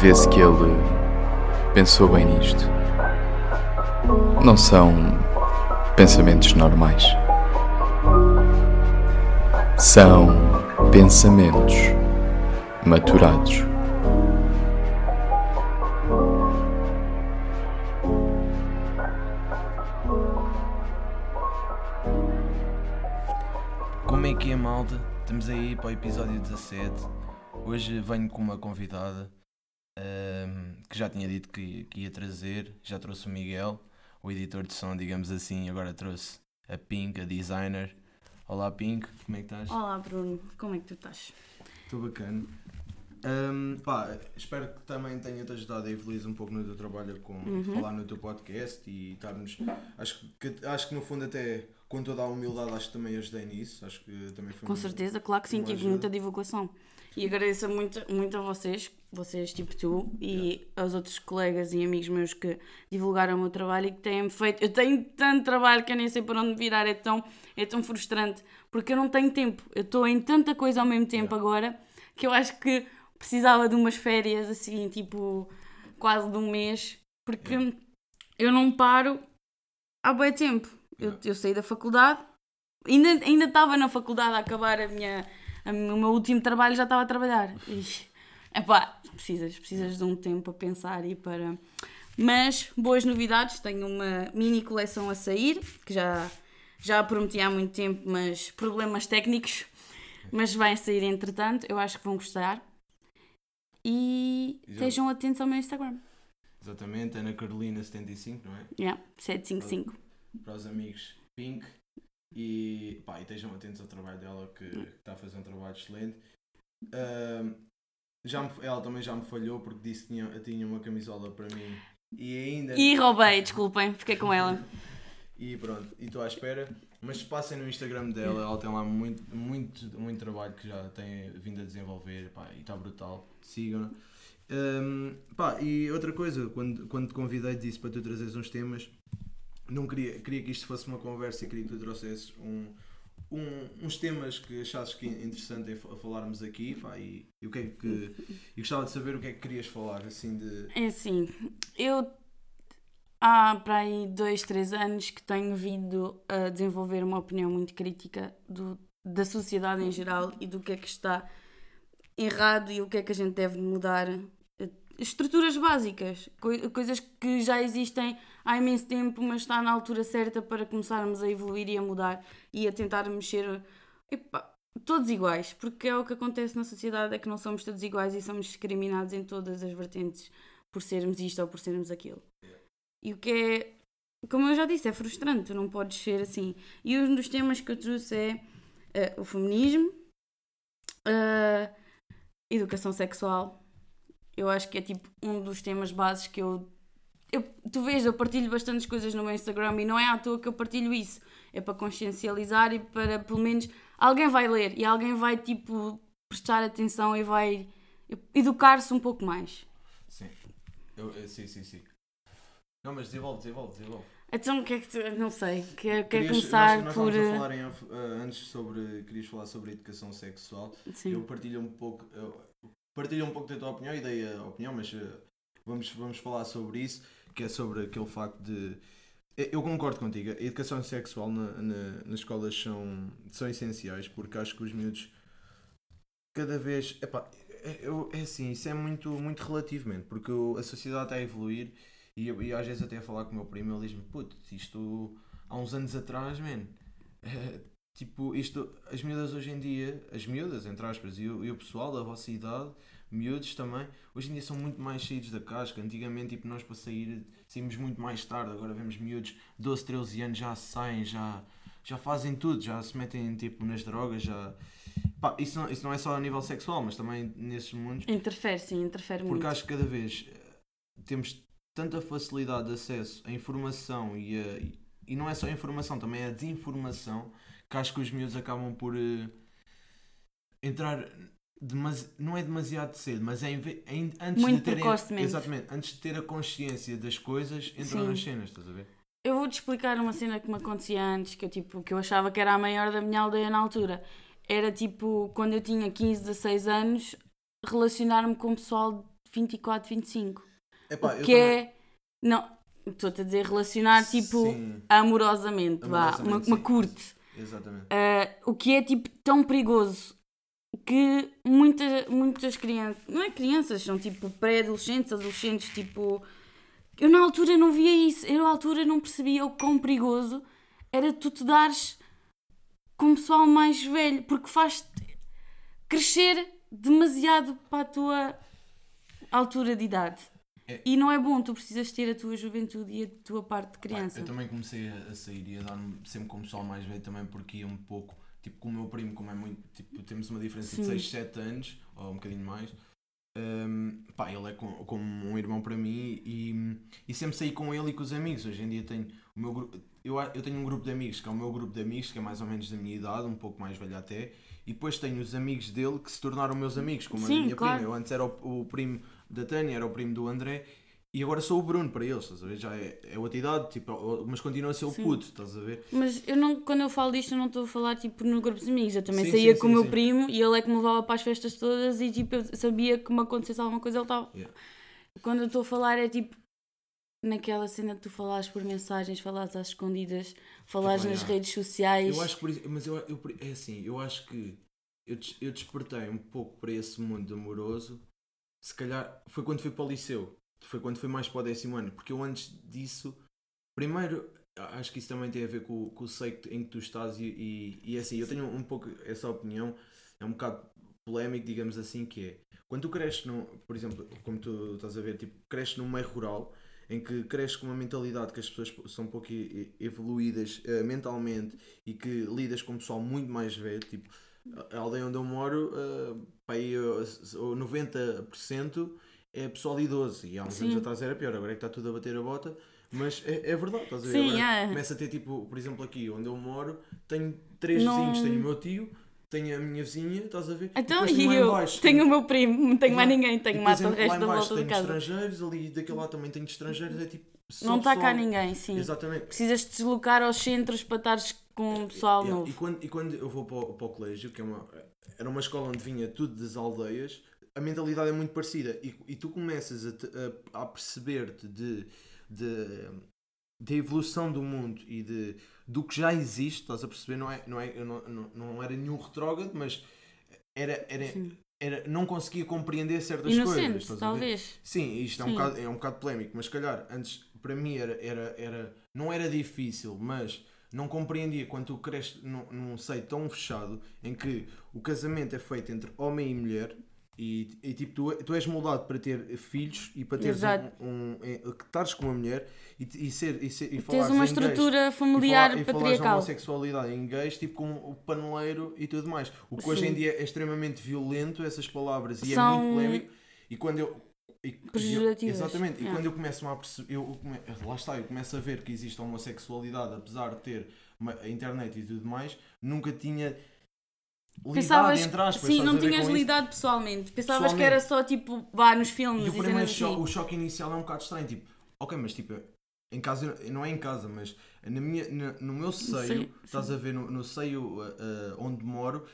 vê-se que ele pensou bem nisto. Não são pensamentos normais. São pensamentos maturados. Como é que é, malta? Estamos aí para o episódio 17. Hoje venho com uma convidada ahm, que já tinha dito que, que ia trazer. Já trouxe o Miguel, o editor de som, digamos assim. Agora trouxe a Pink, a designer. Olá, Pink, como é que estás? Olá Bruno, como é que tu estás? Estou bacana. Ahm, pá, espero que também tenha-te ajudado a evoluir um pouco no teu trabalho com Uhum. falar no teu podcast e estarmos. Acho que, acho que no fundo até com toda a humildade acho que também ajudei nisso. Acho que também foi Com certeza, claro que sim, tive muita divulgação. E agradeço muito, muito a vocês, vocês tipo tu, e aos outros colegas e amigos meus que divulgaram o meu trabalho e que têm feito. Eu tenho tanto trabalho que eu nem sei para onde virar, é tão, é tão frustrante, porque eu não tenho tempo. Eu estou em tanta coisa ao mesmo tempo agora que eu acho que precisava de umas férias assim, tipo, quase de um mês, porque eu não paro há bem tempo. Eu, eu saí da faculdade, ainda ainda estava na faculdade a acabar a minha, o meu último trabalho, já estava a trabalhar. Ixi, Epá, precisas, precisas de um tempo a pensar e para. Mas boas novidades, tenho uma mini coleção a sair, que já, já prometi há muito tempo, mas problemas técnicos. Mas vai sair entretanto, eu acho que vão gostar. E Exato. estejam atentos ao meu Instagram. Exatamente, Ana Carolina 75, não é? Yeah, 755. Para os amigos Pink. E, pá, e estejam atentos ao trabalho dela, que que está a fazer um trabalho excelente. Ahm, já me- ela também já me falhou porque disse que tinha, tinha uma camisola para mim e ainda. E roubei, desculpem, fiquei com ela. E pronto, e estou à espera. Mas passem no Instagram dela, ela tem lá muito, muito, muito trabalho que já tem vindo a desenvolver pá, e está brutal. Sigam-na. Hum, pá, e outra coisa, quando, quando te convidei, disse para tu trazeres uns temas, não queria, queria que isto fosse uma conversa e queria que tu trouxesses um, um- uns temas que achasses que é interessante fa- falarmos aqui pá, e, e o que é que e gostava de saber o que é que querias falar assim de É assim, eu há para aí dois, três anos que tenho vindo a desenvolver uma opinião muito crítica do, da sociedade em geral e do que é que está errado e o que é que a gente deve mudar. Eh, Estruturas básicas, coi- coisas que já existem há imenso tempo, mas está na altura certa para começarmos a evoluir e a mudar e a tentar mexer. Todos iguais, porque é o que acontece na sociedade, é que não somos todos iguais e somos discriminados em todas as vertentes por sermos isto ou por sermos aquilo. E o que é, como eu já disse, é frustrante, não podes ser assim. E um dos temas que eu trouxe é eh, o feminismo, a educação sexual. Eu acho que é tipo um dos temas bases que eu, eu. Tu vês, eu partilho bastantes coisas no meu Instagram e não é à toa que eu partilho isso. É para consciencializar e para pelo menos alguém vai ler e alguém vai tipo prestar atenção e vai educar-se um pouco mais. sim eu, eu- sim sim sim não mas desenvolve desenvolve desenvolve Então, o que é que tu. Não sei. Quer, quer começar nós, nós por. estávamos a falar em eh, antes sobre querias falar sobre a educação sexual Sim. eu partilho um pouco eu partilho um pouco da tua opinião e dei a opinião mas eh, vamos vamos falar sobre isso que é sobre aquele facto de eu concordo contigo, a educação sexual na, na- nas escolas são, são essenciais porque acho que os miúdos cada vez. Epá, é, eu, é assim, isso é muito, muito relativamente, porque a sociedade está a evoluir e, eu- e às vezes até a falar com o meu primo ele diz-me, puto, isto há uns anos atrás, man, eh, tipo, isto, as miúdas hoje em dia, as miúdas, entre aspas, e e o pessoal da vossa idade, miúdos também, hoje em dia são muito mais saídos da casca. Antigamente, tipo, nós para sair saímos muito mais tarde, agora vemos miúdos 12, 13 anos já saem, já, já fazem tudo, já se metem tipo nas drogas, já. Pá, isso, não, isso não é só a nível sexual, mas também nesses mundos. Interfere, sim, interfere Porque muito. acho que cada vez eh, temos tanta facilidade de acesso à informação e, a, e- não é só a informação, também é a desinformação que acho que os miúdos acabam por eh, entrar. Demasi- não é demasiado cedo, mas é em ve- em- antes Muito de terem. precocemente. Exatamente, antes de ter a consciência das coisas, entram Sim. nas cenas, estás a ver? Eu vou-te explicar uma cena que me acontecia antes, que eu, tipo, que eu achava que era a maior da minha aldeia na altura. Era tipo, quando eu tinha 15, 16 anos, relacionar-me com o pessoal 24, 25. Epá, eu que também- é. Não, estou-te a dizer relacionar tipo Sim, amorosamente, vá, Amorosamente, uma, uma sim. curte. exatamente. Ah, o que é tipo tão perigoso que muita, muitas crianças, não é crianças, são tipo pré-adolescentes, adolescentes, tipo. Eu na altura não via isso, eu na altura não percebia o quão perigoso era tu te dares com o pessoal mais velho, porque faz-te crescer demasiado para a tua altura de idade. É. E não é bom, tu precisas ter a tua juventude e a tua parte de criança. Eu também comecei a, a sair e a dar-me sempre com o pessoal mais velho também porque ia um pouco, tipo com o meu primo, como é muito, tipo, temos uma diferença Sim. de 6, 7 anos, ou um bocadinho mais. hum, pá, ele é com- como um irmão para mim e, e sempre saí com ele e com os amigos. Hoje em dia tenho o meu grupo, eu, eu tenho um grupo de amigos que é o meu grupo de amigos, que é mais ou menos da minha idade, um pouco mais velho até, e depois tenho os amigos dele que se tornaram meus amigos, como Sim, a minha claro. prima. Eu antes era o, o primo da Tânia, era o primo do André, e agora sou o Bruno para eles, estás a ver? Já é, é outra idade, tipo, mas continua a ser o Sim. puto, estás a ver? Mas eu não, quando eu falo disto, eu não estou a falar tipo no grupo de amigos. Eu também Sim, saía sim, com o meu primo e ele é que me levava para as festas todas e tipo eu sabia que me acontecesse alguma coisa, ele estava. Yeah. Quando eu estou a falar é tipo naquela cena que tu falares por mensagens, falares às escondidas, falares Tipo, nas yeah. redes sociais. Eu acho que por isso, mas eu, eu, é assim, eu acho que eu, eu despertei um pouco para esse mundo amoroso, se calhar foi quando fui para o liceu, foi quando fui mais para o décimo ano, porque eu antes disso, primeiro, acho que isso também tem a ver com, com o seio em que tu estás e, e, e é assim, eu tenho um pouco essa opinião, é um bocado polémico, digamos assim, que é, quando tu cresces, por exemplo, como tu estás a ver, tipo, cresces num meio rural, em que cresces com uma mentalidade que as pessoas são um pouco evoluídas eh, mentalmente e que lidas com um pessoal muito mais velho, tipo, a aldeia onde eu moro, uh, aí, uh, o 90% é pessoal idoso e há uns Sim. anos atrás era pior, agora é que está tudo a bater a bota, mas é, é verdade, estás a ver? Sim, Agora é. Começa a ter tipo, por exemplo, aqui onde eu moro, tenho três Não- vizinhos, tenho o meu tio, tenho a minha vizinha, estás a ver? Então, e em eu baixo, tenho o meu primo, não tenho mais ninguém, e tenho mata o resto da volta tenho casa. estrangeiros, ali daquele lado também tenho estrangeiros, é tipo. Não está cá ninguém, sim. Exatamente. Precisas te deslocar aos centros para estares com o pessoal Yeah, novo. E quando, e quando eu vou para o, para o colégio, que é uma, era uma escola onde vinha tudo das aldeias, a mentalidade é muito parecida. E, e tu começas a, te- a- a perceber-te de, de, da evolução do mundo e de, do que já existe, estás a perceber? Não, é, não, é, não, não, não era nenhum retrógrado, mas era, era, Sim. era, não conseguia compreender certas coisas. Inocente, estás a ver? talvez. Sim, isto é um, bocado, é um bocado polémico, mas se calhar antes para mim era, era, era não era difícil, mas não compreendia quando tu cresces num, num seio tão fechado em que o casamento é feito entre homem e mulher e, e, tipo tu, tu és moldado para ter filhos e para teres um, um, é, que estares com uma mulher e, e ser e, ser, e Tens falares uma em gays, estrutura familiar e, falar, e patriarcal. homossexualidade em gays, tipo com o paneleiro e tudo mais. O que hoje Sim. em dia é extremamente violento, essas palavras, e é São muito polémico. E quando eu. e- e eu- exatamente, e Yeah. quando eu começo a perceber, eu come- lá está, eu começo a ver que existe a homossexualidade, apesar de ter a internet e tudo mais, nunca tinha lidado Pensavas, entre aspas. sim, não tinhas com isso? lidado pessoalmente. Pensavas que Pessoalmente. era só tipo, vá nos filmes E e, o primeiro assim. o choque inicial é um bocado estranho, tipo, ok, mas tipo, em casa, não é em casa, mas na minha, na- no meu seio, estás sim. a ver, no, no seio uh, uh, onde moro,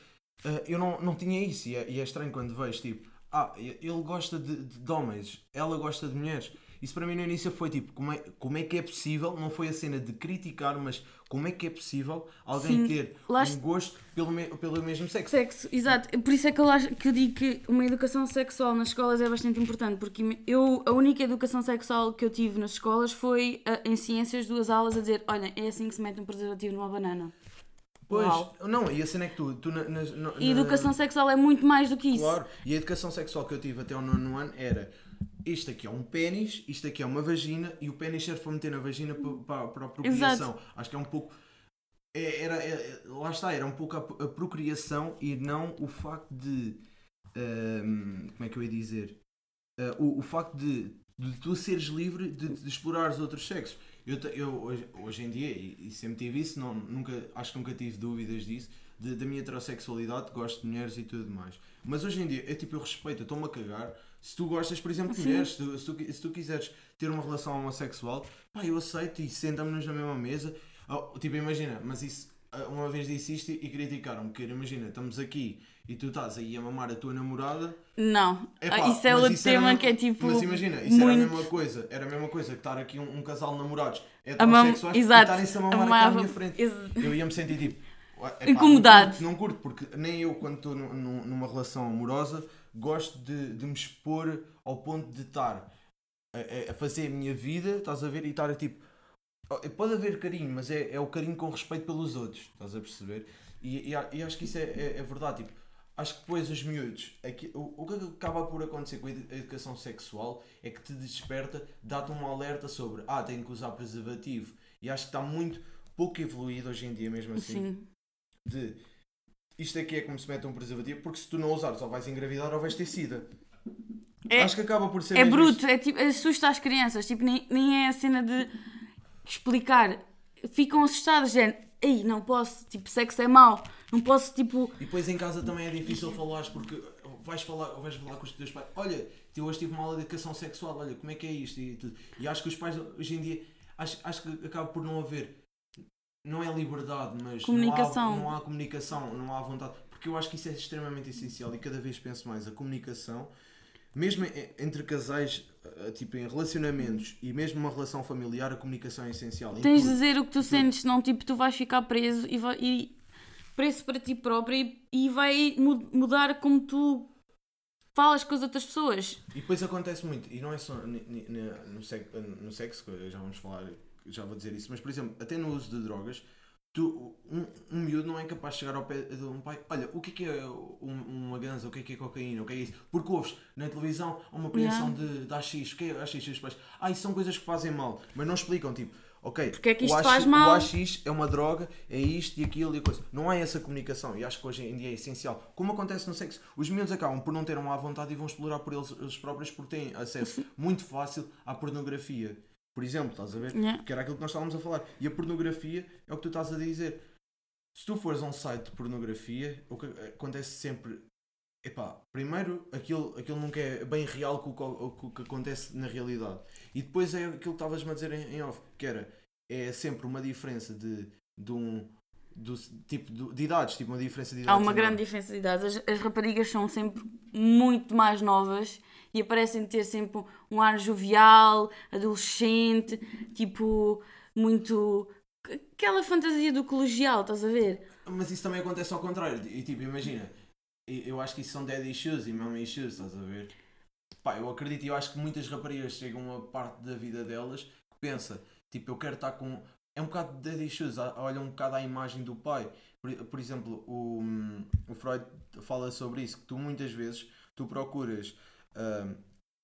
uh, eu não, não tinha isso, e é, e é estranho quando vejo, tipo, ah, ele gosta de, de, de homens, ela gosta de mulheres. Isso para mim no início foi tipo, como é, como é que é possível, não foi a cena de criticar, mas como é que é possível alguém Sim, ter um est- gosto pelo, me, pelo mesmo sexo? Sexo, exato. Por isso é que eu, acho, que eu digo que uma educação sexual nas escolas é bastante importante, porque eu, a única educação sexual que eu tive nas escolas foi ah, em ciências, duas aulas a dizer: olha, é assim que se mete um preservativo numa banana. Pois, Uau. não, e a cena é que tu, tu na, na, na- E educação sexual é muito mais do que isso. Claro, e a educação sexual que eu tive até o nono ano era isto aqui é um pênis, isto aqui é uma vagina e o pênis serve para meter na vagina para, para, a procriação. Acho que é um pouco. é- era, é- lá está, era um pouco a, a procriação e não o facto de. ahm, como é que eu ia dizer? Ah, o, o facto de, de tu seres livre de, de explorar os outros sexos. Eu, eu hoje, hoje em dia, e, e sempre tive isso, não, nunca, acho que nunca tive dúvidas disso, de- da minha heterossexualidade, gosto de mulheres e tudo mais. Mas hoje em dia, é tipo, eu respeito, eu estou-me a cagar. Se tu gostas, por exemplo, de Sim. mulheres, se tu, se, tu, se tu quiseres ter uma relação homossexual, pá, eu aceito e sentamos-nos na mesma mesa. Oh, tipo, imagina, mas isso ah, uma vez disse isto e criticaram-me, que imagina, estamos aqui e tu estás aí a mamar a tua namorada. Não, Epá, Ah, isso é outro isso tema mesma- que é tipo. Mas imagina, isso era a muito... mesma coisa, era a mesma coisa que estar aqui um, um casal de namorados A mam- heterossexuais e estarem-se a mamar mamar- aqui à minha frente. Ex- Eu ia me sentir tipo. epá, Incomodado. Não curto, não curto, porque nem eu, quando estou nu- nu- numa relação amorosa, gosto de, de me expor ao ponto de estar a, a- fazer a minha vida, estás a ver, e estar a tipo. Pode haver carinho, mas é, é o carinho com respeito pelos outros, estás a perceber? E, e, e acho que isso é, é- é verdade. Tipo, acho que depois os miúdos, aqui, o, o que acaba por acontecer com a educação sexual é que te desperta, dá-te um alerta sobre, ah, tenho que usar preservativo. E acho que está muito pouco evoluído hoje em dia, mesmo assim Sim. de isto aqui é como se mete um preservativo, porque se tu não usares ou vais engravidar ou vais ter sida. É- Acho que acaba por ser É bruto, isto. é tipo, assusta as crianças, tipo, nem, nem é a cena de explicar. Ficam assustadas, gente. Ei, não posso, tipo, sexo é mau, não posso, tipo, E depois em casa também é difícil falares porque vais falar, vais falar com os teus pais. Olha, eu hoje tive uma aula de educação sexual, olha, como é que é isto? E, tudo. e acho que os pais hoje em dia acho, acho que acaba por não haver não é liberdade, mas Comunicação. Não, há, não há comunicação, não há vontade. Porque eu acho que isso é extremamente essencial e cada vez penso mais a comunicação, mesmo entre casais, eh, tipo em relacionamentos e mesmo uma relação familiar, a comunicação é essencial. Tens de dizer o que tu sentes, senão, tipo, tu vais ficar preso e, vai, e preso para ti próprio e, e vai mu- mudar como tu falas com as outras pessoas. E depois acontece muito, e não é só no, sex- no sexo, já vamos falar, já vou dizer isso, mas por exemplo, até no uso de drogas, tu, um, um miúdo não é capaz de chegar ao pé de um pai, olha, o que é que é um- uma ganza, o que é que é cocaína, o que é isso? Porque ouves na televisão uma preensão de, de AX, o que é AX? E os pais, ah, isso são coisas que fazem mal, mas não explicam, tipo, ok, Porque é que o isto AX faz mal? O AX é uma droga, é isto e aquilo e a coisa. Não há essa comunicação e acho que hoje em dia é essencial. Como acontece no sexo, os miúdos acabam por não ter uma à vontade e vão explorar por eles, eles próprios porque têm acesso muito fácil à pornografia. Por exemplo, estás a ver? Yeah. Que era aquilo que nós estávamos a falar. E a pornografia é o que tu estás a dizer. Se tu fores a um site de pornografia, o que acontece sempre. Epá, primeiro, aquilo, aquilo nunca é bem real com o que, o que- o que acontece na realidade. E depois é aquilo que estavas-me a dizer em, em off, que era, é sempre uma diferença de, de um do, tipo de, de idades, tipo uma diferença de idades. Há uma grande diferença de idades. As, as raparigas são sempre muito mais novas e parecem ter sempre um ar jovial, adolescente, tipo, muito. aquela fantasia do colegial, estás a ver? Mas isso também acontece ao contrário. E tipo, imagina, eu acho que isso são daddy issues e mommy issues, estás a ver? Pá, eu acredito e eu acho que muitas raparigas chegam a uma parte da vida delas que pensa, tipo, eu quero estar com. É um bocado de daddy issues, olha um bocado à imagem do pai. Por, por exemplo, o, o Freud fala sobre isso, que tu muitas vezes tu procuras.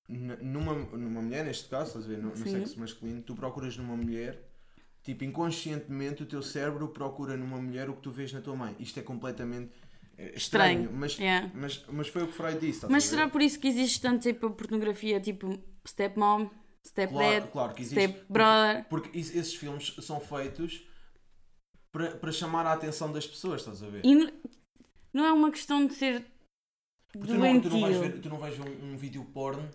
n- numa, numa mulher, neste caso, estás a ver, no, no sexo masculino, tu procuras numa mulher Tipo, inconscientemente o teu cérebro procura numa mulher o que tu vês na tua mãe. Isto é completamente eh, estranho. Estranho, Mas, yeah. mas, mas foi o que Freud disse. Mas será por isso que existe tanto tipo pornografia, tipo stepmom, stepdad, Claro, claro que existe. stepbrother? Porque, porque is- esses filmes são feitos para, para chamar a atenção das pessoas, estás a ver? E não é uma questão de ser Porque tu, não, tu, doentio. não vais ver, tu não vais ver um, um vídeo porno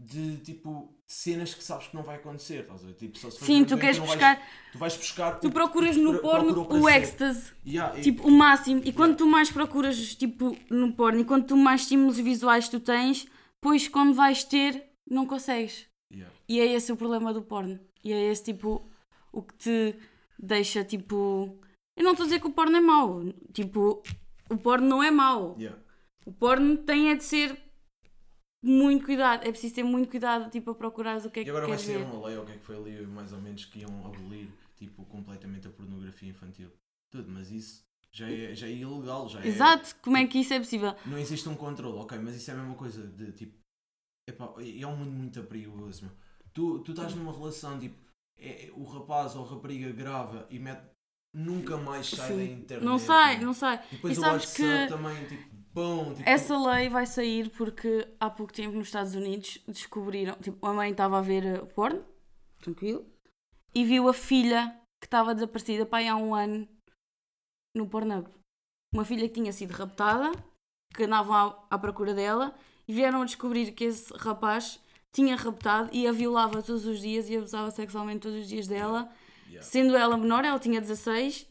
de tipo cenas que sabes que não vai acontecer, estás a ver? Tipo, só se Sim, tu queres buscar. Vais, tu vais buscar. Tu procuras no pro- porno o ecstasy, Yeah, e- tipo o máximo. E quando tu mais procuras tipo no porno e quando tu mais estímulos visuais tu tens, pois quando vais ter, não consegues. Yeah. E é esse o problema do porno. E é esse tipo o que te deixa tipo. Eu não estou a dizer que o porno é mau. Tipo, o porno não é mau. Yeah. O porno tem é de ser muito cuidado. É preciso ter muito cuidado tipo, a procurar o que é E que agora vai queres ser ver. uma lei, ou o que é que foi ali, mais ou menos, que iam abolir tipo, completamente a pornografia infantil. Tudo, mas isso já é, já é ilegal, já é. Exato, como é que isso é possível? Não existe um controle, ok, mas isso é a mesma coisa de tipo. Epá, é um mundo muito perigoso, meu. Tu, tu estás numa relação, tipo, é, é- o rapaz ou a rapariga grava e mete. Nunca mais sai da Sim. internet. Não sai, não sai. E depois E o WhatsApp que também, tipo, bom, tipo, essa lei vai sair porque há pouco tempo nos Estados Unidos descobriram, tipo, a mãe estava a ver uh, porno, tranquilo, e viu a filha que estava desaparecida aí há um ano no Pornhub. Uma filha que tinha sido raptada, que andavam à, à procura dela, vieram a descobrir que esse rapaz tinha raptado e a violava todos os dias e abusava sexualmente todos os dias dela. yeah. Sendo ela menor, ela tinha 16,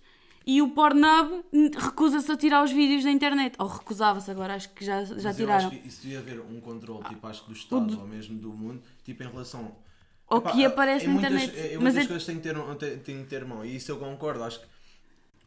e o Pornhub recusa-se a tirar os vídeos da internet. Ou recusava-se, agora acho que já, já Mas eu tiraram. acho que isso devia haver um controle, tipo, acho que do Estado do- ou mesmo do mundo, tipo, em relação. Ou Epá, que aparece em na muitas, internet. Em Mas muitas é- coisas tem que, ter, tem, tem que ter mão, e isso eu concordo. Acho que,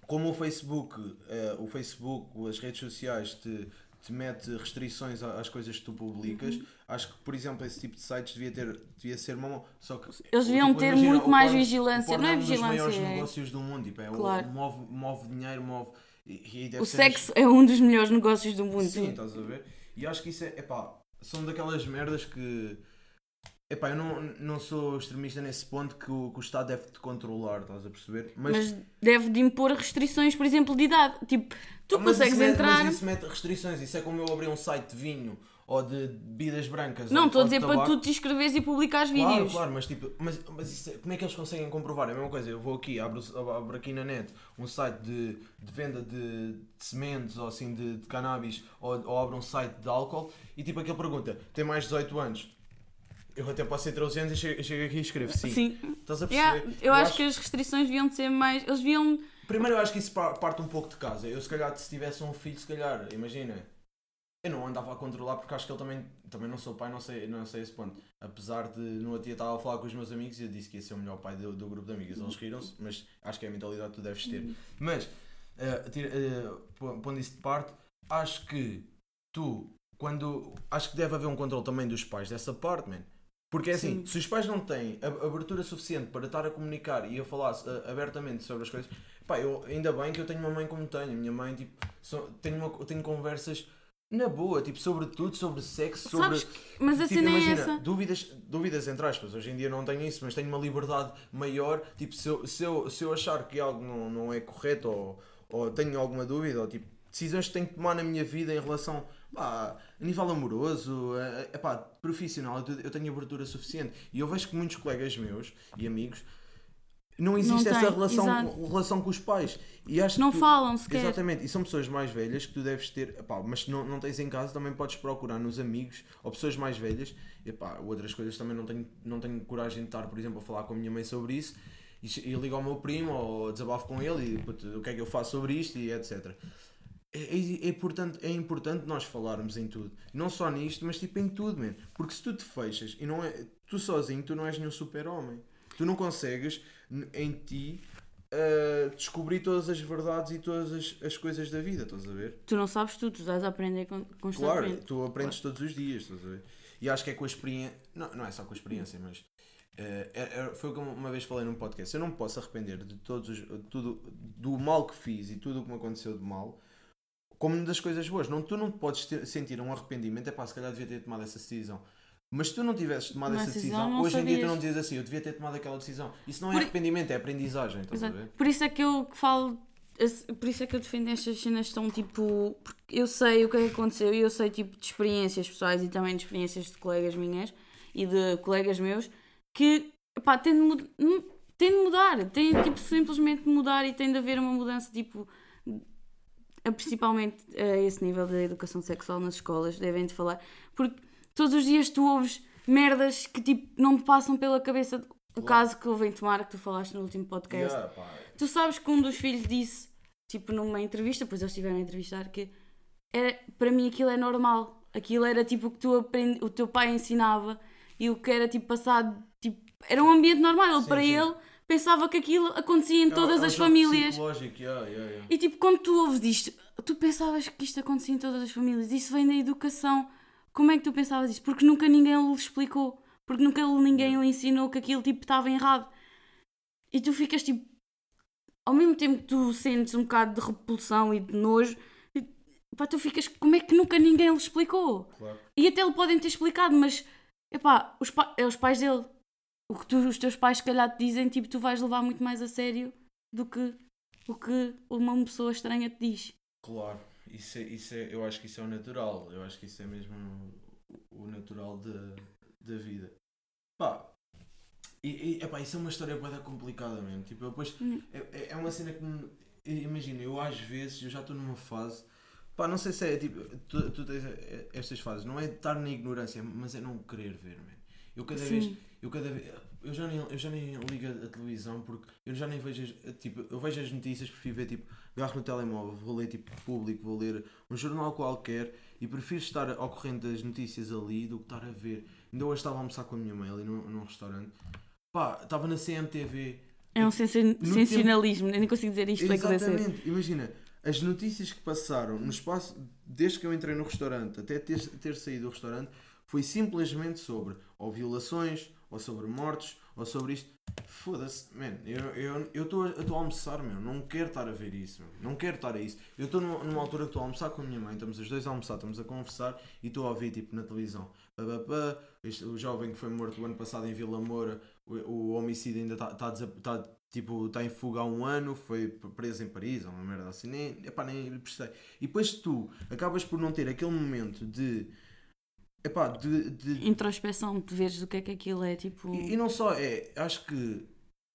como o Facebook, eh, o Facebook, as redes sociais te, te mete restrições às coisas que tu publicas, Uhum. acho que, por exemplo, esse tipo de sites devia, ter, devia ser mão. Só que, Eles deviam tipo, ter imagina, muito o mais porno- vigilância. o porno Não é um dos maiores é- negócios do mundo, tipo, é o- Claro. move, move dinheiro, move. E, e O sexo é um dos melhores negócios do mundo. Sim, estás a ver? E acho que isso é, epá, são daquelas merdas que, epá, eu não, não sou extremista nesse ponto que o, que o Estado deve te controlar, estás a perceber? Mas deve de impor restrições, por exemplo, de idade. Tipo, tu mas consegues isso mete- entrar. Mas isso mete restrições, isso é como eu abrir um site de vinho ou de bebidas brancas. Não, ou- estou a dizer para tu te inscreveres e publicares Claro, vídeos. claro, mas tipo, mas, mas isso é- como é que eles conseguem comprovar? É a mesma coisa, eu vou aqui, abro, abro aqui na net um site de, de venda de, de sementes ou assim de, de cannabis ou, ou abro um site de álcool e tipo aquele pergunta, tem mais de 18 anos? Eu até posso 13 anos e chego, chego aqui e escrevo sim. Sim. Estás a perceber? Yeah, eu, acho, que as restrições deviam de ser mais. Eles deviam. Primeiro eu acho que isso par- parte um pouco de casa. Eu se calhar se tivesse um filho, se calhar, imagina. Eu não andava a controlar porque acho que ele também, também não sou pai, não sei, não sei esse ponto. Apesar de no outro dia estava a falar com os meus amigos e eu disse que ia ser o melhor pai do, do grupo de amigos. Eles riram-se, mas acho que é a mentalidade que tu deves ter. Mas, tira- eh, pô- pondo isso de parte, acho que tu, quando. Acho que deve haver um controle também dos pais dessa parte, man. Porque é assim, Sim. se os pais não têm abertura suficiente para estar a comunicar e a falar eh, abertamente sobre as coisas, pá, eu, ainda bem que eu tenho uma mãe como tenho. Minha mãe, tipo, só- tenho, uma- tenho conversas na boa, tipo, sobre tudo, sobre sexo, sobre. Sabes que- Mas a Tipo, cena é imagina, essa. Dúvidas, dúvidas entre aspas, hoje em dia não tenho isso, mas tenho uma liberdade maior. Tipo, se eu, se eu, se eu achar que algo não, não é correto ou, ou tenho alguma dúvida, ou tipo, decisões que tenho que tomar na minha vida em relação pá, a nível amoroso, é, é, pá, profissional, eu te- eu tenho abertura suficiente. E eu vejo que muitos colegas meus e amigos não existe Não essa relação, exato. relação com os pais. E acho Não tu- falam sequer. Exatamente, e são pessoas mais velhas que tu deves ter, epá, mas se não, não tens em casa também podes procurar nos amigos ou pessoas mais velhas. Epá, outras coisas também não tenho, não tenho coragem de estar, por exemplo, a falar com a minha mãe sobre isso e, e ligo ao meu primo ou desabafo com ele e puto, o que é que eu faço sobre isto e etc. É, é, é importante, é importante nós falarmos em tudo, não só nisto, mas tipo em tudo, man. porque se tu te fechas e não é tu sozinho, tu não és nenhum super-homem, tu não consegues em ti uh, descobrir todas as verdades e todas as, as coisas da vida, estás a ver? Tu não sabes tudo, tu estás a aprender con- Claro, constantemente. tu aprendes todos os dias, estás a ver? E acho que é com a experiência, não, não é só com a experiência, mas uh, foi como uma vez falei num podcast, eu não me posso arrepender de todos os, tudo, do mal que fiz e tudo o que me aconteceu de mal, como das coisas boas. Não, tu não podes ter- sentir um arrependimento, é pá, se calhar devia ter tomado essa decisão. Mas se tu não tivesses tomado essa decisão, hoje em dia tu sabias. não dizes assim, eu devia ter tomado aquela decisão. Isso não é Por- arrependimento, é aprendizagem, estás a ver? Por isso é que eu falo, por isso é que eu defendo estas cenas tão tipo. Porque eu sei o que é que aconteceu e eu sei tipo de experiências pessoais e também de experiências de colegas minhas e de colegas meus que pá, tem de, mud- tem de mudar, tem tipo simplesmente de mudar e tem de haver uma mudança tipo. Principalmente a esse nível da educação sexual nas escolas, devem de falar, porque todos os dias tu ouves merdas que tipo não te passam pela cabeça. O Claro. caso que houve em Tomar, que tu falaste no último podcast, Yeah, Tu sabes que um dos filhos disse, tipo numa entrevista, pois eles estiveram a entrevistar, que era, para mim aquilo é normal. Aquilo era tipo o que tu aprendi, o teu pai ensinava e o que era tipo passado, tipo, era um ambiente normal. Ele, Sim, para sim. ele, pensava que aquilo acontecia em É todas é um as famílias. psicológico, yeah, yeah, yeah. E tipo, quando tu ouves disto, tu pensavas que isto acontecia em todas as famílias. Isso vem da educação. Como é que tu pensavas isto? Porque nunca ninguém lhe explicou. Porque nunca ninguém lhe ensinou que aquilo tipo estava errado. E tu ficas tipo. Ao mesmo tempo que tu sentes um bocado de repulsão e de nojo, pá, tu ficas. Como é que nunca ninguém lhe explicou? Claro. E até lhe podem ter explicado, mas. Epá, os, pa é os pais dele. O que tu, os teus pais, se calhar, te dizem, tipo, tu vais levar muito mais a sério do que o que uma pessoa estranha te diz. Claro, isso é, isso é, eu acho que isso é o natural, eu acho que isso é mesmo o, natural da, da vida. Pá, e, e epá, isso é uma história da complicada mesmo. Tipo, eu depois, Hum. é, é- é uma cena que me. Imagina, eu às vezes, eu já estou numa fase. Pá, não sei se é tipo. Tu, tu tens eh, estas fases, não é estar na ignorância, mas é não querer ver, man. Eu cada Sim. vez. Eu cada vez. eu já nem, eu já nem ligo a, televisão porque eu já nem vejo, as- tipo, eu vejo as notícias, prefiro ver, tipo, agarro no telemóvel, vou ler, tipo, público, vou ler um jornal qualquer e prefiro estar ao corrente das notícias ali do que estar a ver. Ainda hoje estava a almoçar com a minha mãe ali num, num restaurante, pá, estava na CMTV. É um sensa- tempo- sensacionalismo, eu nem consigo dizer isto. Exatamente, imagina, as notícias que passaram no espaço, desde que eu entrei no restaurante até ter, ter saído do restaurante, foi simplesmente sobre ou violações, ou sobre mortes, ou sobre isto. Foda-se, man, eu estou eu estou a almoçar, meu, não quero estar a ver isso, meu, não quero estar a isso. Eu estou numa, numa altura que estou a almoçar com a minha mãe, estamos os dois a almoçar, estamos a conversar e estou a ouvir, tipo, na televisão, pá, o jovem que foi morto o ano passado em Vila Moura, o, o homicídio ainda está tá, desap- tá, tipo, tá em fuga há um ano, foi preso em Paris, ou uma merda assim, nem, epá, nem percebi. E depois tu acabas por não ter aquele momento de, epá, de, de Introspeção, de veres o que é que aquilo é, tipo. e, e não só, é, acho que.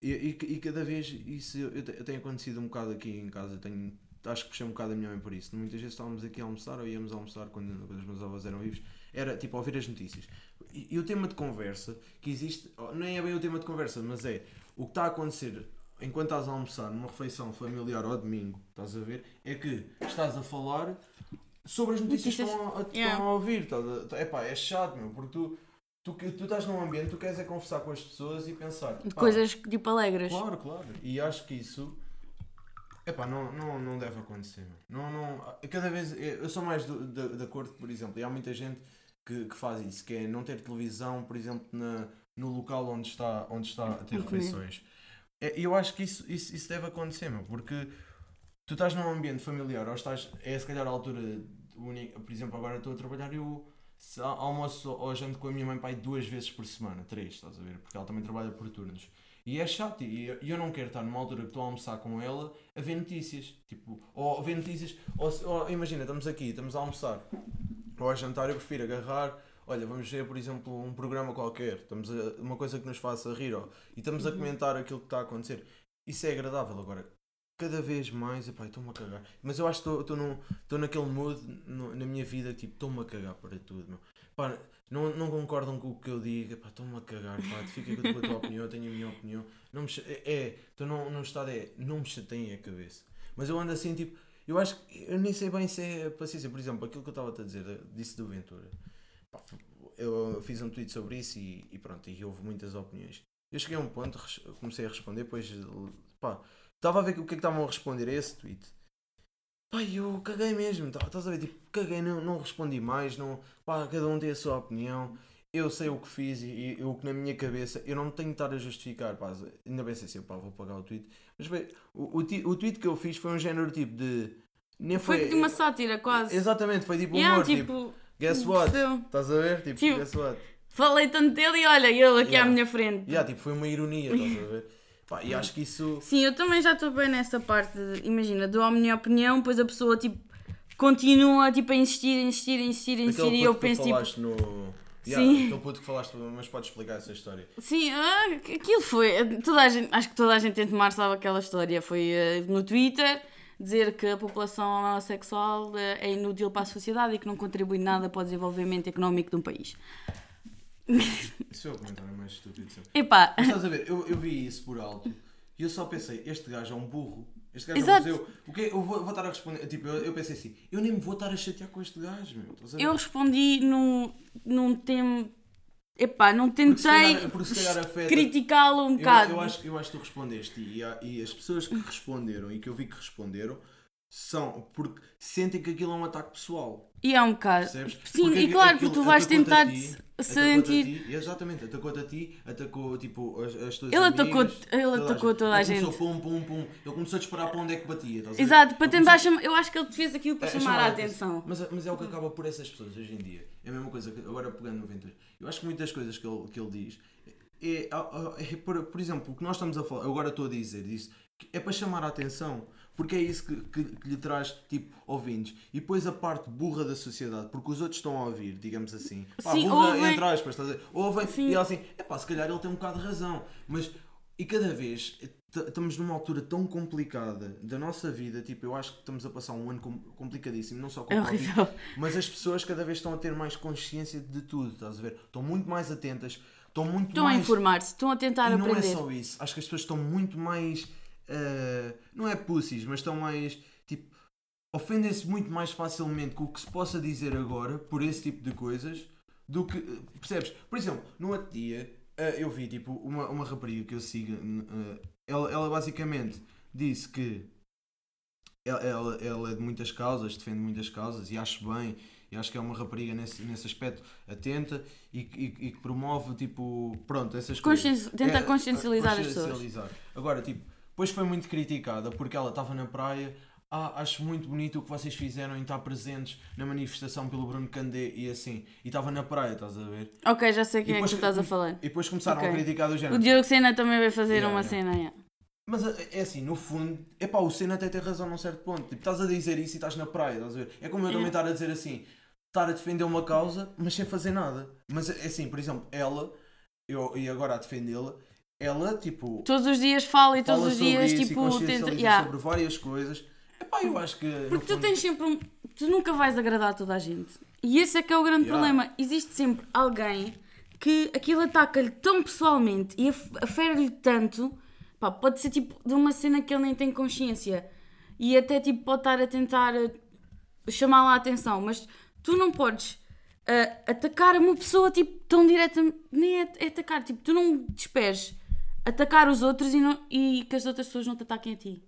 E, e, e cada vez isso eu, eu tenho acontecido um bocado aqui em casa. Tenho, acho que puxei um bocado a minha mãe por isso. Muitas vezes estávamos aqui a almoçar ou íamos almoçar quando, quando os meus avós eram vivos. Era tipo ouvir as notícias. E, e o tema de conversa que existe, nem é bem o tema de conversa, mas é o que está a acontecer enquanto estás a almoçar numa refeição familiar ao domingo, estás a ver, é que estás a falar sobre as notícias que estão a, Yeah. estão a ouvir. Estás a, tá- epá, é chato, meu, porque tu, tu, tu estás num ambiente, tu queres é conversar com as pessoas e pensar. de pá, coisas tipo alegres. Claro, claro. E acho que isso. Epá, não, não, não deve acontecer. Não, não, cada vez. Eu sou mais do- de, de acordo, por exemplo, e há muita gente que, que faz isso, que é não ter televisão, por exemplo, na, no local onde está, onde está a ter comer. refeições. É, eu acho que isso, isso, isso deve acontecer, meu, porque tu estás num ambiente familiar, ou estás. É se calhar a altura única. Por exemplo, agora estou a trabalhar e eu almoço ou janto com a minha mãe pai duas vezes por semana, três, estás a ver? Porque ela também trabalha por turnos. E é chato, e eu- não quero estar numa altura que estou a almoçar com ela a ver notícias. Tipo, ou a ver notícias, ou, ou imagina, estamos aqui, estamos a almoçar, ou a jantar, eu prefiro agarrar, olha, vamos ver, por exemplo, um programa qualquer, estamos a, uma coisa que nos faça rir, ó, e estamos a comentar aquilo que está a acontecer. Isso é agradável agora. Cada vez mais, epá, estou-me a cagar. Mas eu acho que estou- naquele mood no- na minha vida, tipo, estou-me a cagar para tudo, meu. Pá, não, não concordam com o que eu digo, epá, estou-me a cagar, pá, fica com a tua opinião, eu tenho a minha opinião. Não me, é, é, estou num, num estado, é, não me chateiem a cabeça. Mas eu ando assim, tipo, eu acho que, eu nem sei bem se é paciência. Por exemplo, aquilo que eu estava a dizer, eh, disse do Ventura. Pá, eu fiz um tweet sobre isso e, e pronto, e houve muitas opiniões. Eu cheguei a um ponto, comecei a responder, depois, pá, estava a ver o que é que estavam a responder a esse tweet. E eu caguei mesmo, tá- estás a ver? Tipo, caguei, não, não respondi mais, não, pá, cada um tem a sua opinião. Eu sei o que fiz e, o que na minha cabeça, eu não tenho de estar a justificar, pá, ainda bem sei assim, pá, vou pagar o tweet. Mas bem, o, o, o tweet que eu fiz foi um género tipo de. Nem Foi foi. de uma sátira, quase. Exatamente, foi tipo Yeah, humor, tipo, tipo, guess what? Estás a ver? Tipo, Tipo, guess what? falei tanto dele e olha, ele aqui Yeah. à minha frente. Yeah, tipo, foi uma ironia, estás a ver? Pá, e acho que isso. Sim, eu também já estou bem nessa parte. de- imagina, dou a minha opinião, depois a pessoa tipo continua tipo, a insistir, insistir, insistir, insistir e eu penso tipo. no. Sim. Yeah, aquele puto que falaste, mas podes explicar essa história. Sim, ah, aquilo foi. Toda a gente, acho que toda a gente em Tomar sabe aquela história. Foi ah, no Twitter dizer que a população homossexual ah, é inútil para a sociedade e que não contribui nada para o desenvolvimento económico de um país. Isso é o comentário mais estúpido sempre. Epá, Mas estás a ver, eu, eu vi isso por alto e eu só pensei, este gajo é um burro. Este gajo Exato. é um museu. O que eu vou, vou estar a responder. Tipo, eu, eu pensei assim, eu nem me vou estar a chatear com este gajo, meu. Estás a ver? eu respondi num, num tema. Epá, não Porque se tentei calhar- porque se calhar afeta- criticá-lo um Eu, bocado. eu, acho, eu acho que tu respondeste e, há- e as pessoas que responderam e que eu vi que responderam são porque sentem que aquilo é um ataque pessoal. E é um bocado. Percebes? Sim, Porque e claro, porque tu vais a tentar ti, a sentir. ti, exatamente, atacou-te a ti, atacou tipo as, as tuas Ele amigas, atacou- ele atacou toda a Ele começou gente. pum, pum, pum. Ele começou a disparar para onde é que batia. a? Exato, para Ele tentar começou- chamar. Eu acho que ele fez aquilo para é, chamar a atenção. Mas, mas é o que acaba por essas pessoas hoje em dia. É a mesma coisa que agora pegando no Ventura. Eu acho que muitas coisas que ele, que ele diz é, é, é por, por exemplo, o que nós estamos a falar, agora estou a dizer isso, é para chamar a atenção. Porque é isso que, que, que lhe traz, tipo, ouvintes. E depois a parte burra da sociedade, porque os outros estão a ouvir, digamos assim. Pá, Sim, burra, ouvem. entre aspas, estás a dizer? Ouvem Sim. e ela assim, é pá, se calhar ele tem um bocado de razão. Mas, e cada vez estamos numa altura tão complicada da nossa vida, tipo, eu acho que estamos a passar um ano com- complicadíssimo, não só com É o Covid, mas as pessoas cada vez estão a ter mais consciência de tudo, estás a ver? Estão muito mais atentas. estão muito Estão a mais. informar-se, estão a tentar e não aprender. é só isso. Acho que as pessoas estão muito mais. Eh, não é pussies, mas estão mais. Tipo, ofendem-se muito mais facilmente com o que se possa dizer agora por esse tipo de coisas do que. Percebes? Por exemplo, no outro dia eh, eu vi tipo uma, uma rapariga que eu sigo. eh, ela, ela basicamente disse que ela, ela, ela é de muitas causas, defende muitas causas e acho bem. E acho que é uma rapariga nesse, nesse aspecto atenta e, que- e, e que promove tipo. Pronto, essas coisas. Tenta É, consciencializar as pessoas. consciencializar. Agora, tipo, depois foi muito criticada porque ela estava na praia. Ah, acho muito bonito o que vocês fizeram em estar presentes na manifestação pelo Bruno Candé e assim. E estava na praia, estás a ver? Ok, já sei quem é que tu estás a falar. E depois começaram Ok. a criticar do O género. Diogo Sena também vai fazer Yeah, uma yeah. cena. yeah. Mas é é assim, no fundo, é pá, o Senna até tem razão num certo ponto. Tipo, estás a dizer isso e estás na praia, estás a ver? É como eu também estar a dizer assim, estar a defender uma causa, mas sem fazer nada. Mas é assim, por exemplo, ela, eu, e agora a defendê-la, ela, tipo, Todos os dias fala e fala todos os dias isso tipo tenta. yeah. sobre várias coisas. Epá, eu acho que. Porque tu fundo- tens sempre um. Tu nunca vais agradar a toda a gente. E esse é que é o grande Yeah. problema. Existe sempre alguém que aquilo ataca-lhe tão pessoalmente e af- afere-lhe tanto. Pá, pode ser tipo de uma cena que ele nem tem consciência. E até tipo pode estar a tentar eh, chamar lá a atenção. Mas tu não podes eh, atacar uma pessoa tipo tão direta. Nem é, é atacar. Tipo, tu não te esperes atacar os outros e, não, e que as outras pessoas não te ataquem a ti.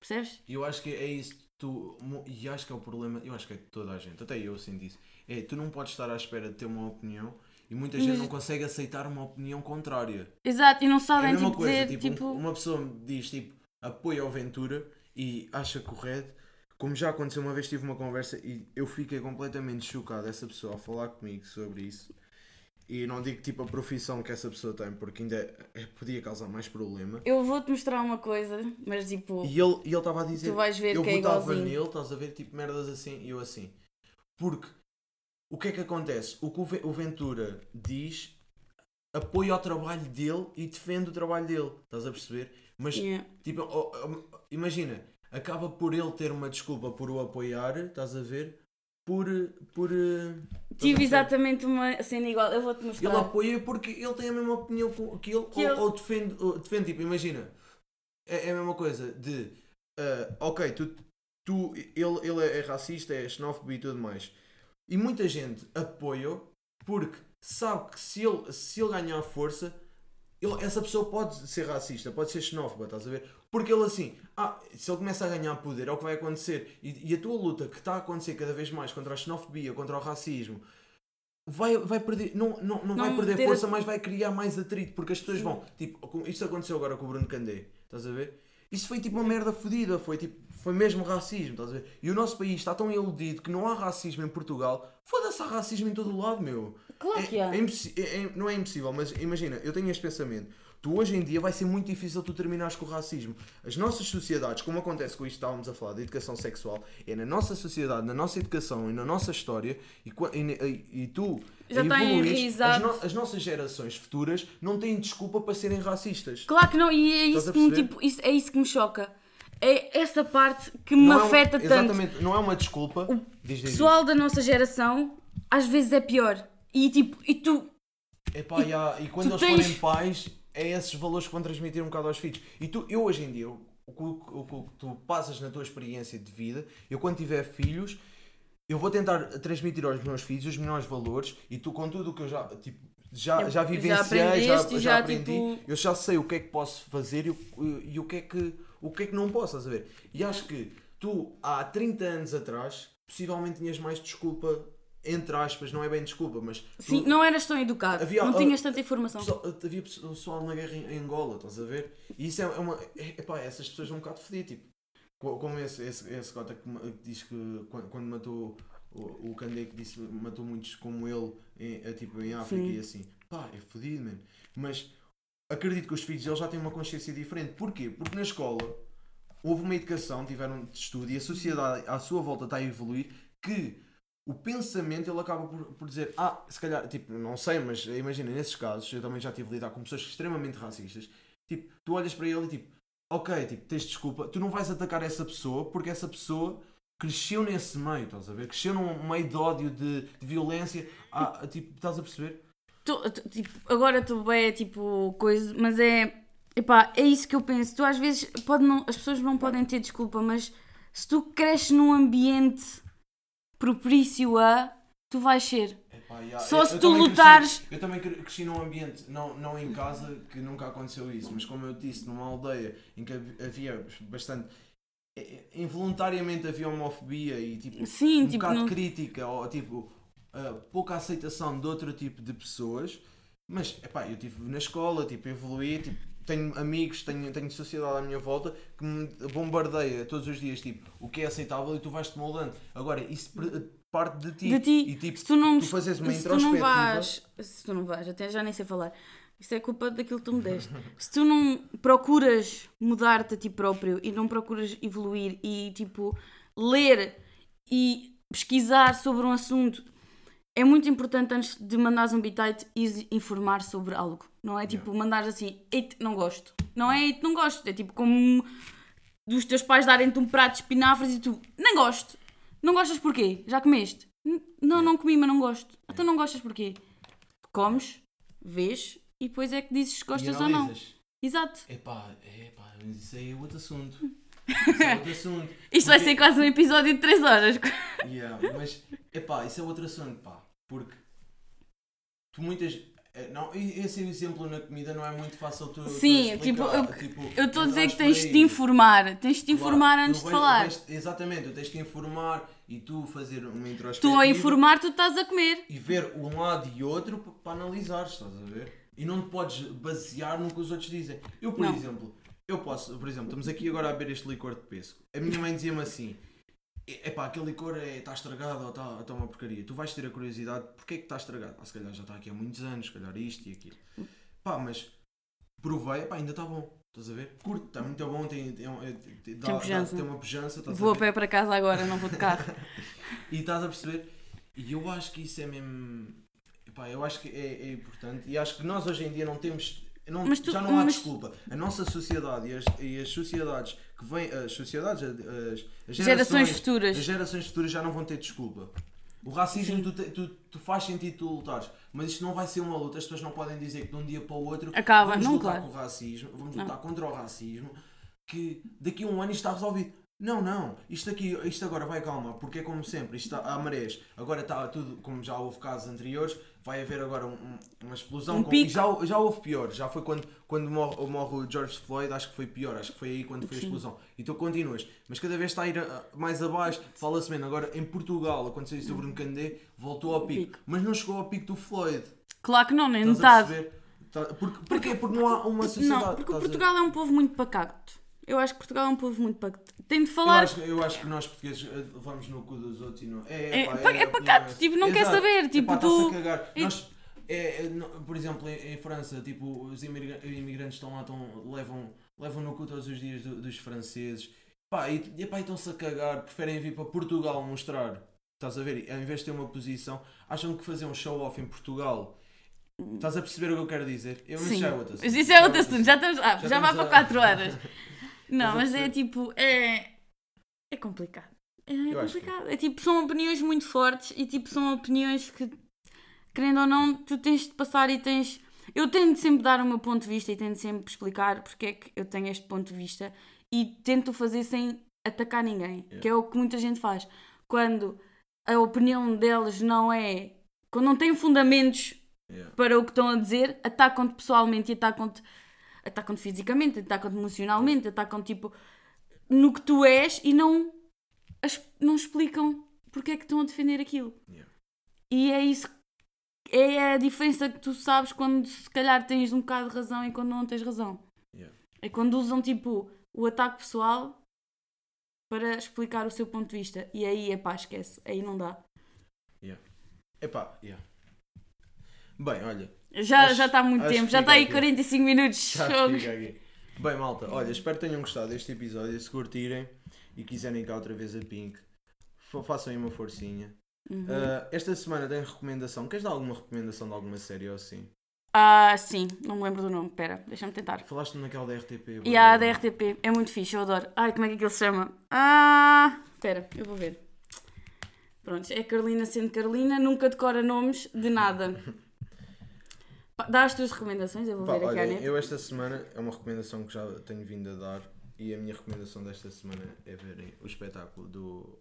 Percebes? Eu acho que é isso. Tu, e acho que é o problema, eu acho que é de toda a gente, até eu sinto isso. É, tu não podes estar à espera de ter uma opinião e muita gente Mas- não consegue aceitar uma opinião contrária. Exato, e não É a sabem mesma tipo, coisa, dizer, tipo, tipo, um- uma pessoa diz tipo apoio ao Ventura e acha correto, como já aconteceu uma vez tive uma conversa e eu fiquei completamente chocado essa pessoa a falar comigo sobre isso. E não digo tipo a profissão que essa pessoa tem, porque ainda é- podia causar mais problema. eu vou-te mostrar uma coisa, mas tipo, E ele e ele estava a dizer, tu vais ver eu que é votava igualzinho. nele, estás a ver, tipo merdas assim, e eu assim. Porque o que é que acontece? O que o Ventura diz apoia o trabalho dele e defende o trabalho dele, estás a perceber? Mas Yeah. Tipo, oh, oh, imagina, acaba por ele ter uma desculpa por o apoiar, estás a ver? Por. por eh, Tive exatamente uma cena igual, eu vou-te Ele mostrar. apoia porque ele tem a mesma opinião que ele, Que ou, ele- ou defende, ou defende, tipo, imagina, é, é a mesma coisa de, ah, ok, tu, tu, ele, ele é racista, é xenófobo e tudo mais. E muita gente apoia-o porque sabe que se ele, se ele ganhar força, ele- essa pessoa pode ser racista, pode ser xenófoba, estás a ver? Porque ele assim, ah, se ele começa a ganhar poder, é o que vai acontecer. E, e a tua luta que está a acontecer cada vez mais contra a xenofobia, contra o racismo, vai, vai perder, não, não, não, vai Não perder ter força, a- mas vai criar mais atrito, porque as pessoas Sim. vão, tipo, isto aconteceu agora com o Bruno Candé, estás a ver? Isso foi tipo uma merda fodida, foi tipo, foi mesmo racismo, estás a ver? E o nosso país está tão iludido que não há racismo em Portugal, foda-se, há racismo em todo o lado, meu. Claro que há. É é- é- não é impossível, mas imagina, eu tenho este pensamento. Tu hoje em dia vai ser muito difícil tu terminares com o racismo. As nossas sociedades, como acontece com isto que estávamos a falar, da educação sexual, é na nossa sociedade, na nossa educação e na nossa história, e, e, e- e tu Já está as, no- as nossas gerações futuras não têm desculpa para serem racistas. Claro que não, e é isso que me, tipo, isso, é isso que me choca. É essa parte que me Não é um- afeta tanto. Exatamente, não é uma desculpa. O Diz, diz, diz. pessoal da nossa geração às vezes é pior. E tipo, e tu, Epá, já, e quando eles tens- forem pais, é esses valores que vão transmitir um bocado aos filhos. E tu, eu hoje em dia, o que, tu passas na tua experiência de vida, eu quando tiver filhos, eu vou tentar transmitir aos meus filhos os melhores valores e tu com tudo o que eu já, tipo, já, Já- vivenciei, já, já, já, aprendi, tipo- eu já sei o que é que posso fazer e o, e o que é que o que é que não posso, estás a ver? E acho que tu, há 30 anos atrás, possivelmente tinhas mais desculpa, entre aspas, não é bem desculpa, mas tu- sim, não eras tão educado. Havia- não ah, tinhas tanta informação. Pessoal- havia pessoal na guerra em Angola, estás a ver? E isso é uma. é- Epá, essas pessoas são um bocado fedidas, tipo. co- Como esse, esse, esse cota que diz que quando, quando matou o, o Candé que disse matou muitos como ele em, tipo, em África Sim. e assim. Pá, é fodido, mano. Mas acredito que os filhos deles já têm uma consciência diferente. Porquê? Porque na escola houve uma educação, tiveram de estudo e a sociedade à sua volta está a evoluir que o pensamento ele acaba por, por dizer, ah, se calhar, tipo, não sei, mas imagina, nesses casos, eu também já tive de lidar com pessoas extremamente racistas, tipo, tu olhas para ele e tipo, ok, tipo, tens desculpa, tu não vais atacar essa pessoa porque essa pessoa cresceu nesse meio, estás a ver? Cresceu num meio de ódio, de, de violência, ah, tipo, estás a perceber? tô- tô- tipo, agora estou bem, tipo, coisa, mas é. Epá, é isso que eu penso. Tu às vezes pode não, as pessoas não podem ter desculpa, mas se tu cresces num ambiente propício a, tu vais ser. Epá, Só eu- se eu tu lutares- Cresci, eu também cre- cresci num ambiente, não, não em casa, que nunca aconteceu isso, mas como eu disse, numa aldeia em que hav- havia bastante. eh, eh, Involuntariamente havia homofobia e tipo, Sim, um tipo, bocado não- de crítica ou tipo uh, pouca aceitação de outro tipo de pessoas. Mas epá, eu estive na escola, tipo, evoluí, tipo, tenho amigos, tenho, tenho sociedade à minha volta que me bombardeia todos os dias tipo, o que é aceitável e tu vais-te moldando. Agora, isso parte de ti. de ti. E tipo, se tu não, tu fazes uma se tu não vais, se tu não vais, até já nem sei falar. Isso é culpa daquilo que tu me deste. Se tu não procuras mudar-te a ti próprio e não procuras evoluir e tipo ler e pesquisar sobre um assunto, é muito importante antes de mandares um bitite informar sobre algo. Não é tipo mandares assim, eita, não gosto. Não é eita, não gosto. É tipo como dos teus pais darem-te um prato de espinafres e tu, nem gosto. Não gostas porquê? Já comeste? "N- Não, não comi, mas não gosto. Então não gostas porquê? Comes, vês e depois é que dizes se gostas ou não. Exato. Epá, epá, mas isso aí é outro assunto. Isso é outro assunto. Isto vai Porque- ser quase um episódio de 3 horas. Yeah, mas, epá, isso é outro assunto, pá. Porque tu muitas. eh, Não, esse exemplo na comida não é muito fácil tu. tu Sim, explicar, tipo, eu- tipo, estou a dizer que tens de te informar. Tens de te Claro, informar tu antes de falar. exatamente, tu tens que informar e tu fazer uma Tu introspectiva a informar, tu estás a comer. e ver um lado e outro para analisar, estás a ver? E não te podes basear no que os outros dizem. Eu, por Não. exemplo, eu posso, por exemplo, estamos aqui agora a beber este licor de pesco. A minha mãe dizia-me assim: epá, aquele licor está estragado ou está tá uma porcaria. Tu vais ter a curiosidade, porque é que está estragado? Ah, se calhar já está aqui há muitos anos, se calhar isto e aquilo. Pá, mas provei, pá, ainda está bom. Estás a ver? Curto, está muito bom, tem, tem, tem, tem, dá- dá- tem uma pujança, Vou a a pé para casa agora, não vou de carro. E estás a perceber? E eu acho que isso é mesmo. Epá, eu acho que é, é importante e acho que nós hoje em dia não temos. Não, Mas tu- já não há mas- desculpa. A nossa sociedade e as, e as sociedades que vêm. As sociedades, as, as Gerações futuras. As gerações futuras já não vão ter desculpa. O racismo tu, tu, tu faz sentido tu lutares, mas isto não vai ser uma luta. As pessoas não podem dizer que de um dia para o outro Acaba, vamos não, lutar claro. com o racismo, vamos Não. lutar contra o racismo, que daqui a um ano isto está resolvido. Não, não, isto aqui, isto agora vai calma, porque é como sempre, isto está a marés, agora está tudo, como já houve casos anteriores, vai haver agora um- um- uma explosão, Um com- pico. já, já houve pior, já foi quando, quando morre, morre o George Floyd, acho que foi pior, acho que foi aí quando foi a explosão. E tu continuas, mas cada vez está a ir a- mais abaixo, fala-se menos, agora em Portugal, aconteceu isso sobre um Candé, voltou ao pico, Pico. mas não chegou ao pico do Floyd. Claro que não, nem metade. Tá- Porque, porquê? Porque não há uma sociedade. Não, porque Portugal é um povo muito pacato. Eu acho que Portugal é um povo muito pacato. Tem de Eu falar. acho, eu acho que nós portugueses eh, vamos no cu dos outros e não. É, É, pá, pa- é a opinião pacato, tipo, não quer Exato. saber, tipo, Epá, tu- a cagar. é- Nós, é, é, por exemplo, em, em França, tipo, os imigra- imigrantes estão lá, estão, levam, levam no cu todos os dias do- dos franceses. Pá, e, e, pá, estão-se a cagar, preferem vir para Portugal mostrar. Estás a ver? Ao invés de ter uma posição, acham que fazer um show-off em Portugal. Estás a perceber o que eu quero dizer? Eu, mas Sim. já é outro assunto. Mas isso é outro assunto, já estamos. Ah, Já já, vai estamos para a- 4 horas. Não, mas é tipo. É. É complicado. É Eu acho que complicado. É tipo, são opiniões muito fortes e tipo, são opiniões que, querendo ou não, tu tens de passar e tens. Eu tento sempre dar o meu ponto de vista e tento sempre explicar porque é que eu tenho este ponto de vista e tento fazer sem atacar ninguém, Yeah. que é o que muita gente faz. Quando a opinião deles não é. Quando não têm fundamentos Yeah. para o que estão a dizer, atacam-te pessoalmente e atacam-te atacam fisicamente, atacam-te emocionalmente, atacam tipo no que tu és e não, não explicam porque é que estão a defender aquilo. Yeah. E é isso é a diferença que tu sabes quando se calhar tens um bocado de razão e quando não tens razão. Yeah. É quando usam tipo o ataque pessoal para explicar o seu ponto de vista. E aí é pá, esquece. Aí não dá. Epá, yeah. Bem, olha, Já Acho- já está há muito tempo, já está aí fica aqui. 45 minutos. Já fica aqui. Bem, malta, olha, espero que tenham gostado deste episódio. Se curtirem e quiserem cá outra vez a Pink, fa- façam aí uma forcinha. Uhum. Ah, esta semana tem recomendação. Queres dar alguma recomendação de alguma série ou assim? Ah, sim, não me lembro do nome, pera, deixa-me tentar. Falaste naquela da RTP? E a da RTP é muito fixe, eu adoro. Ai, como é que aquilo se chama? Ah, espera, eu vou ver. Pronto, é Carolina sendo Carolina, nunca decora nomes de nada. Dá as tuas recomendações, eu vou Pá, ver aqui à net. eu esta semana é uma recomendação que já tenho vindo a dar e a minha recomendação desta semana é verem o espetáculo do.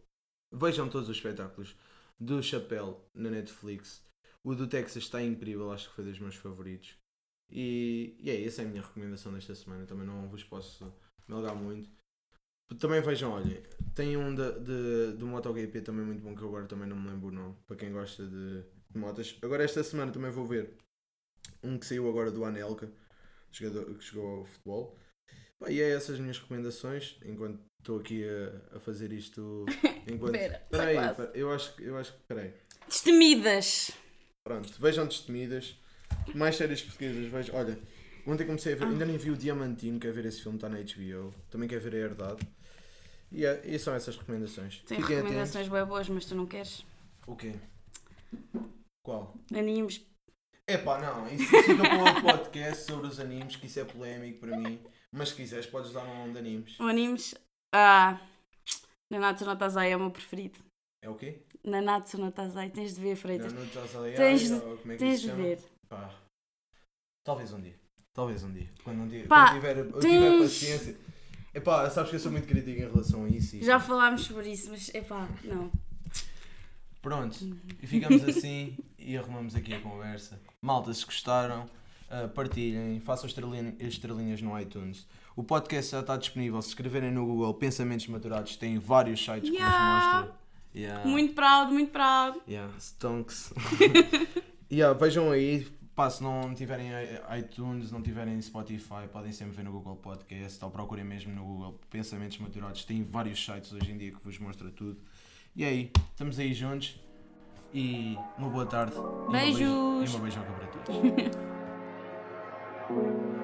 Vejam todos os espetáculos do Chapéu na Netflix. O do Texas está incrível, acho que foi dos meus favoritos. E, e é essa é a minha recomendação desta semana. Também não vos posso melgar muito. Também vejam, olhem, tem um de, de, do MotoGP também muito bom que eu agora também não me lembro o nome, para quem gosta de, de motas. Agora esta semana também vou ver um que saiu agora do Anelka, jogador que jogou ao futebol. Pá, e é essas as minhas recomendações, enquanto estou aqui a, a fazer isto. Enquanto... Espera, Espera aí, está quase. espera, eu acho, que- eu acho que. Peraí. Destemidas! Pronto, vejam Destemidas. Mais séries portuguesas, vejo. Olha, ontem comecei a ver, ainda nem vi o Diamantino, quer ver esse filme, está na HBO. Também quer ver a Herdade. E, é, e são essas recomendações. Tem Fiquem recomendações bem boas, mas tu não queres. O quê? Qual? Animes. Epá, não, isso fica para outro podcast sobre os animes, que isso é polémico para mim. Mas se quiseres, podes dar um nome de animes. O animes. Ah. Nanatsu no Taizai é o meu preferido. É o quê? Nanatsu no Taizai, tens de ver, Freitas. Estás a ler, Tens de- ou como é que Tens isso de chama? ver. Pá. Talvez um dia. Talvez um dia. Quando, não tiver, Pá, quando tiver, eu tiver tens- paciência. Epá, sabes que eu sou muito crítico em relação a isso. e- Já falámos sobre isso, mas epá, não. Pronto. E ficamos assim e arrumamos aqui a conversa. Malta, se gostaram, ah, partilhem, façam estrelinha- estrelinhas no iTunes. O podcast já está disponível. Se escreverem no Google Pensamentos Maturados, tem vários sites que Yeah. vos mostram. Yeah. Muito proud, muito proud. Yeah, stonks. yeah, vejam aí, pá, se não tiverem iTunes, não tiverem Spotify, podem sempre ver no Google Podcast ou procurem mesmo no Google Pensamentos Maturados. Tem vários sites hoje em dia que vos mostra tudo. E aí, estamos aí juntos e uma boa tarde. E Beijos. beijo- E uma beijoca para todos.